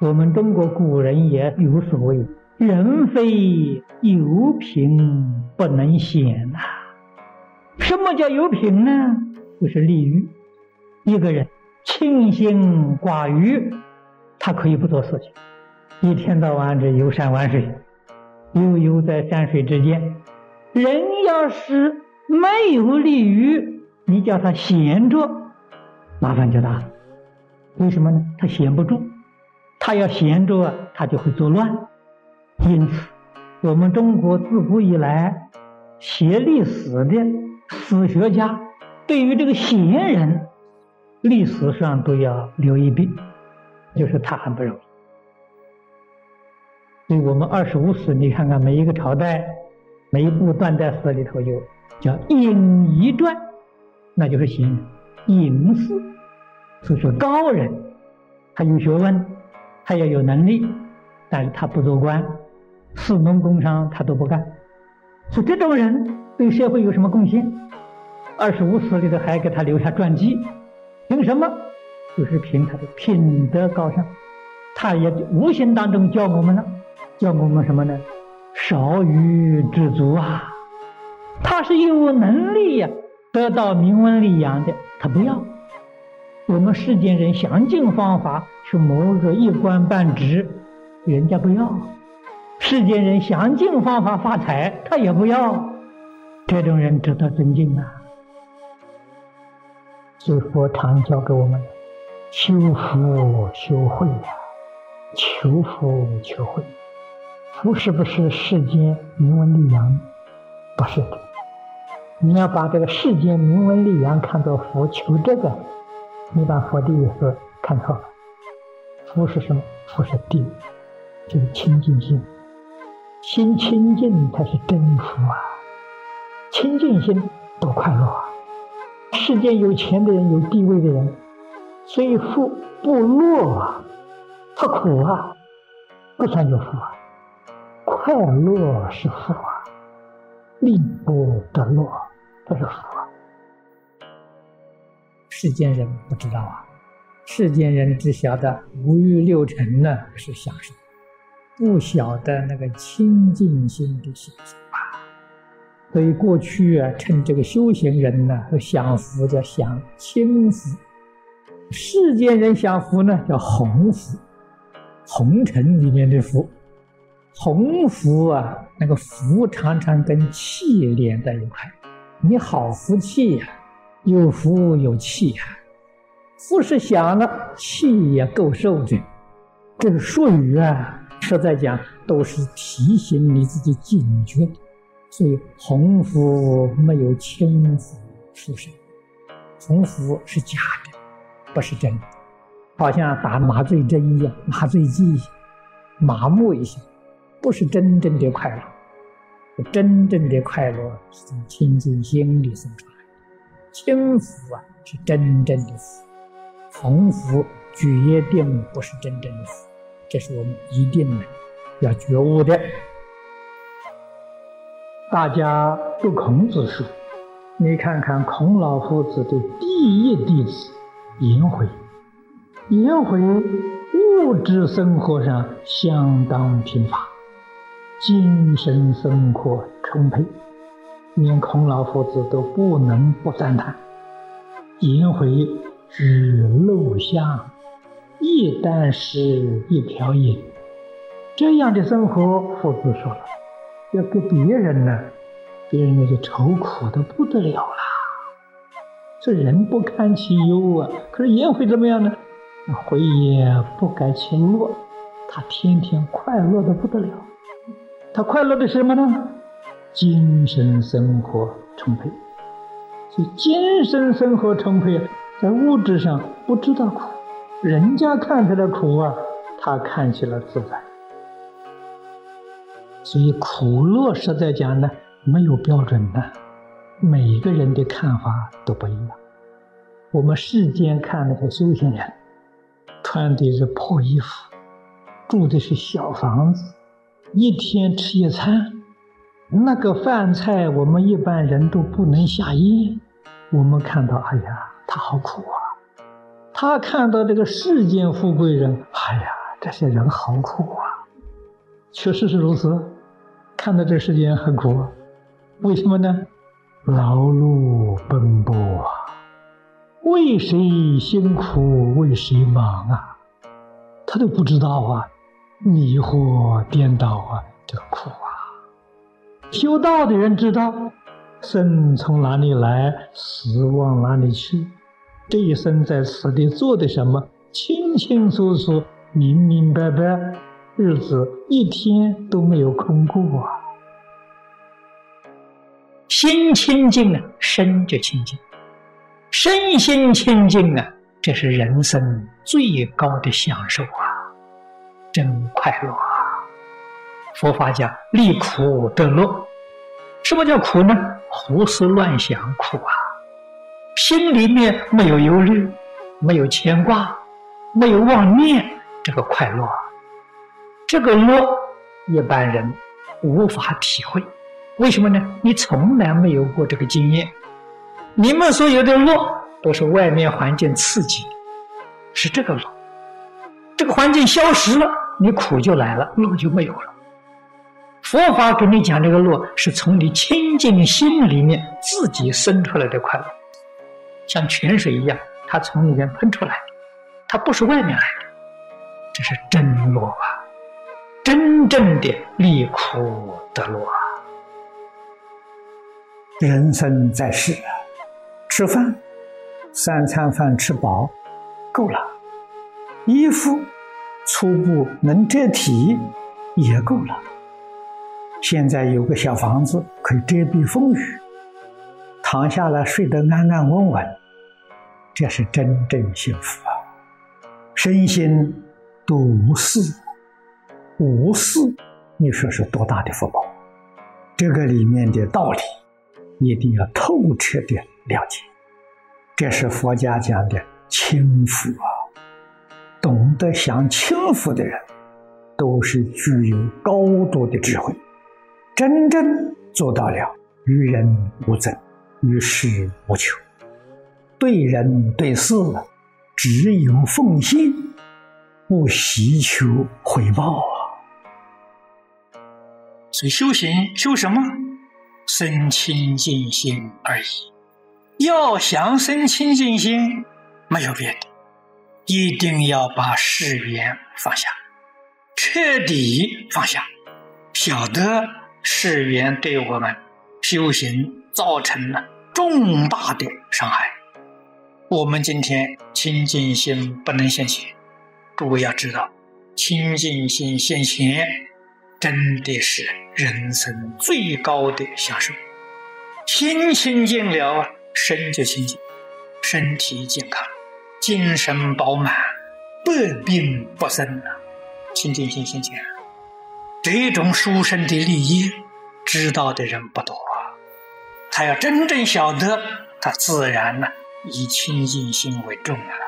我们中国古人也有所谓“人非有品不能闲”呐。什么叫有品呢？就是利欲。一个人清心寡欲，他可以不做事情，一天到晚这游山玩水，悠悠在山水之间。人要是没有利欲，你叫他闲着，麻烦就大了。为什么呢？他闲不住。他要闲着，他就会作乱。因此，我们中国自古以来写历史的史学家，对于这个闲人，历史上都要留一笔，就是他很不容易。所以我们二十五史，你看看每一个朝代，每一部断代史里头有叫《隐逸传》，那就是闲人，隐士，所以说高人，他有学问。他要有能力，但是他不做官，四农工商他都不干，所以这种人对社会有什么贡献？二十五史里头还给他留下传记，凭什么？就是凭他的品德高尚，他也无形当中教我们了，教我们什么呢？少欲知足啊！他是有能力呀，得到名闻利养的，他不要。我们世间人想尽方法去谋个一官半职，人家不要；世间人想尽方法发财，他也不要。这种人值得尊敬啊！所以佛常教给我们：修福修慧呀，求福求慧。福是不是世间名闻利养？不是的。你要把这个世间名闻利养看作福，求这个。你把佛的意思看错了，福是什么？福是定，就是清净心。心清净才是真福啊！清净心多快乐啊！世间有钱的人、有地位的人，虽富不落啊，他苦啊，不算有福啊。快乐是福啊，命不得乐，这是福啊。世间人不知道啊，世间人只晓得五欲六尘呢是享受，不晓得那个清净心的享受啊。所以过去啊，称这个修行人呢，享福叫享清福；世间人享福呢，叫红福，红尘里面的福。红福啊，那个福常常跟气连在一块，你好福气呀。有福有气啊，福是享了，气也够受的。这个术语啊，实在讲都是提醒你自己警觉。所以鸿福没有轻福出生，鸿福是假的，不是真的，好像打麻醉针一样，麻醉剂麻木一下，不是真正的快乐。真正的快乐是从清净心里生出来。轻福啊，是真正的福；鸿福决定不是真正的福，这是我们一定要觉悟的。大家读孔子书，你看看孔老夫子的第一弟子颜回，颜回物质生活上相当贫乏，精神生活充沛。连孔老夫子都不能不赞叹：“颜回举陋巷，一箪食，一瓢饮。”这样的生活，夫子说了，要给别人呢，别人那就愁苦的不得了啦。这人不堪其忧啊！可是颜回怎么样呢？那回也不改其乐，他天天快乐的不得了。他快乐的是什么呢？精神生活充沛，所以精神生活充沛，在物质上不知道苦，人家看起来苦啊，他看起来自在。所以苦乐实在讲呢，没有标准的，每个人的看法都不一样。我们世间看那些修行人，穿的是破衣服，住的是小房子，一天吃一餐。那个饭菜，我们一般人都不能下咽。我们看到，哎呀，他好苦啊！他看到这个世间富贵人，哎呀，这些人好苦啊！确实是如此，看到这世间很苦，为什么呢？劳碌奔波啊，为谁辛苦为谁忙啊？他都不知道啊，迷惑颠倒啊，这个苦！修道的人知道，生从哪里来，死往哪里去，这一生在此地做的什么，清清楚楚、明明白白。日子一天都没有空过啊！心清净啊，身就清净；身心清净啊，这是人生最高的享受啊！真快乐啊！佛法讲离苦得乐，什么叫苦呢？胡思乱想苦啊！心里面没有忧虑，没有牵挂，没有妄念，这个快乐。这个乐，一般人无法体会，为什么呢？你从来没有过这个经验。你们所有的乐，都是外面环境刺激，是这个乐。这个环境消失了，你苦就来了，乐就没有了。佛法给你讲这个乐，是从你清净心里面自己生出来的快乐，像泉水一样，它从里面喷出来，它不是外面来的，这是真乐啊！真正的离苦得乐啊！人生在世，吃饭三餐饭吃饱够了，衣服初步能遮体也够了。现在有个小房子可以遮蔽风雨，躺下来睡得安安稳稳，这是真正幸福啊！身心都无事。无事，你说是多大的福报？这个里面的道理一定要透彻的了解。这是佛家讲的轻福啊！懂得享轻福的人，都是具有高度的智慧，真正做到了与人无争，与世无求，对人对事只有奉献，不希求回报啊。所以修行修什么？生清净心而已。要想生清净心，没有别的，一定要把誓言放下，彻底放下。晓得世缘对我们修行造成了重大的伤害。我们今天清净心不能现前，诸位要知道，清净心现前。真的是人生最高的享受，心清净了，身就清净，身体健康，精神饱满，百病不生啊！清净心，心净，这种书生的利益，知道的人不多啊。他要真正晓得，他自然呢以清净心为重啊。